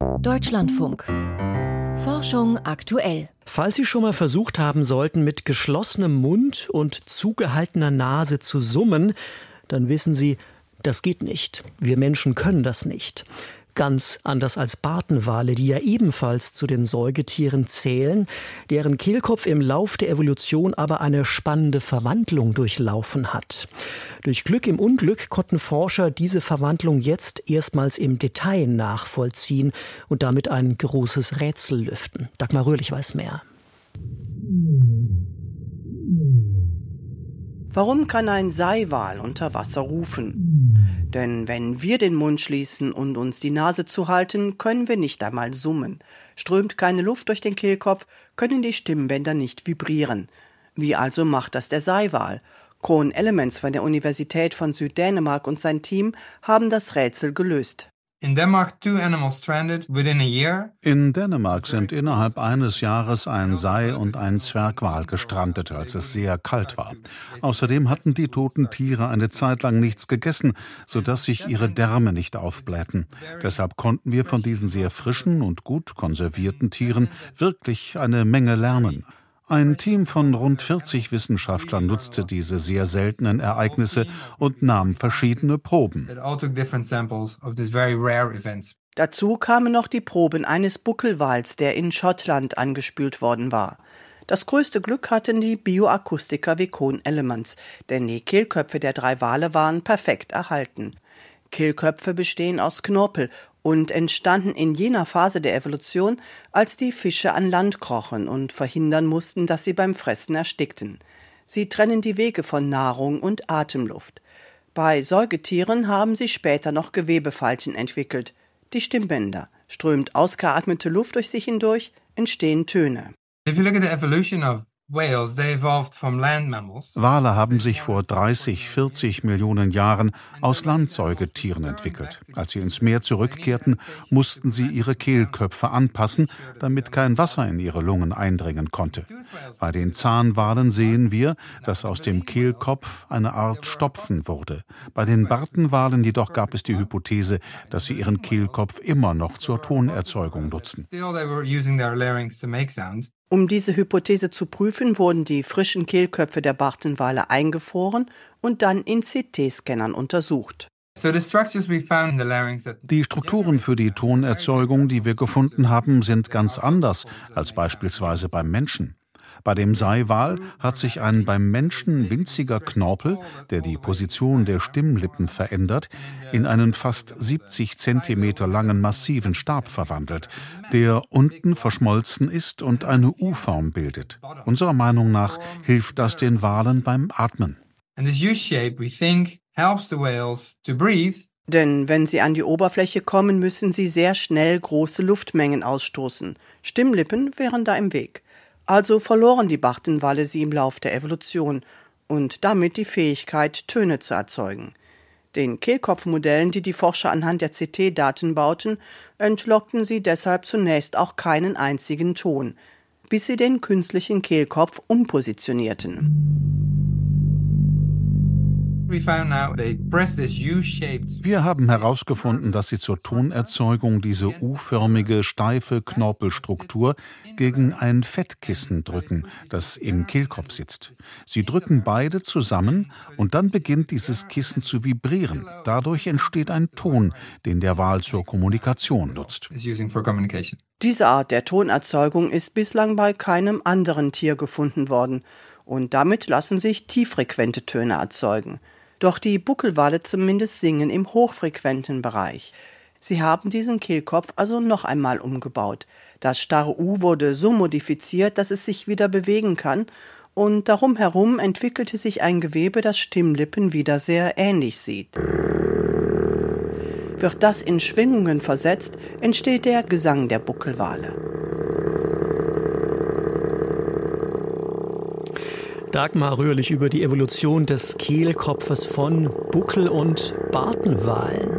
Deutschlandfunk. Forschung aktuell. Falls Sie schon mal versucht haben sollten, mit geschlossenem Mund und zugehaltener Nase zu summen, dann wissen Sie, das geht nicht. Wir Menschen können das nicht. Ganz anders als Bartenwale, die ja ebenfalls zu den Säugetieren zählen, deren Kehlkopf im Lauf der Evolution aber eine spannende Verwandlung durchlaufen hat. Durch Glück im Unglück konnten Forscher diese Verwandlung jetzt erstmals im Detail nachvollziehen und damit ein großes Rätsel lüften. Dagmar Röhrlich weiß mehr. Warum kann ein Seiwal unter Wasser rufen? Denn wenn wir den Mund schließen und uns die Nase zuhalten, können wir nicht einmal summen. Strömt keine Luft durch den Kehlkopf, können die Stimmbänder nicht vibrieren. Wie also macht das der Seiwal? Kohn Elements von der Universität von Süddänemark und sein Team haben das Rätsel gelöst. In Dänemark sind innerhalb eines Jahres ein Sei und ein Zwergwal gestrandet, als es sehr kalt war. Außerdem hatten die toten Tiere eine Zeit lang nichts gegessen, sodass sich ihre Därme nicht aufblähten. Deshalb konnten wir von diesen sehr frischen und gut konservierten Tieren wirklich eine Menge lernen. Ein Team von rund 40 Wissenschaftlern nutzte diese sehr seltenen Ereignisse und nahm verschiedene Proben. Dazu kamen noch die Proben eines Buckelwals, der in Schottland angespült worden war. Das größte Glück hatten die Bioakustiker wie Kohn Elements, denn die Kehlköpfe der drei Wale waren perfekt erhalten. Kehlköpfe bestehen aus Knorpel und entstanden in jener Phase der Evolution, als die Fische an Land krochen und verhindern mussten, dass sie beim Fressen erstickten. Sie trennen die Wege von Nahrung und Atemluft. Bei Säugetieren haben sie später noch Gewebefalten entwickelt. Die Stimmbänder. Strömt ausgeatmete Luft durch sich hindurch, entstehen Töne. If you look at the evolution of Wale haben sich vor 30, 40 Millionen Jahren aus Landsäugetieren entwickelt. Als sie ins Meer zurückkehrten, mussten sie ihre Kehlköpfe anpassen, damit kein Wasser in ihre Lungen eindringen konnte. Bei den Zahnwalen sehen wir, dass aus dem Kehlkopf eine Art Stopfen wurde. Bei den Bartenwalen jedoch gab es die Hypothese, dass sie ihren Kehlkopf immer noch zur Tonerzeugung nutzen. Um diese Hypothese zu prüfen, wurden die frischen Kehlköpfe der Bartenwale eingefroren und dann in CT-Scannern untersucht. Die Strukturen für die Tonerzeugung, die wir gefunden haben, sind ganz anders als beispielsweise beim Menschen. Bei dem Seiwal hat sich ein beim Menschen winziger Knorpel, der die Position der Stimmlippen verändert, in einen fast 70 Zentimeter langen massiven Stab verwandelt, der unten verschmolzen ist und eine U-Form bildet. Unserer Meinung nach hilft das den Walen beim Atmen. Denn wenn sie an die Oberfläche kommen, müssen sie sehr schnell große Luftmengen ausstoßen. Stimmlippen wären da im Weg. Also verloren die Bartenwale sie im Lauf der Evolution und damit die Fähigkeit, Töne zu erzeugen. Den Kehlkopfmodellen, die die Forscher anhand der CT-Daten bauten, entlockten sie deshalb zunächst auch keinen einzigen Ton, bis sie den künstlichen Kehlkopf umpositionierten. Wir haben herausgefunden, dass sie zur Tonerzeugung diese U-förmige, steife Knorpelstruktur gegen ein Fettkissen drücken, das im Kehlkopf sitzt. Sie drücken beide zusammen und dann beginnt dieses Kissen zu vibrieren. Dadurch entsteht ein Ton, den der Wal zur Kommunikation nutzt. Diese Art der Tonerzeugung ist bislang bei keinem anderen Tier gefunden worden und damit lassen sich tieffrequente Töne erzeugen. Doch die Buckelwale zumindest singen im hochfrequenten Bereich. Sie haben diesen Kehlkopf also noch einmal umgebaut. Das starre U wurde so modifiziert, dass es sich wieder bewegen kann, und darum herum entwickelte sich ein Gewebe, das Stimmlippen wieder sehr ähnlich sieht. Wird das in Schwingungen versetzt, entsteht der Gesang der Buckelwale. Dagmar Röhrlich über die Evolution des Kehlkopfes von Buckel- und Bartenwalen.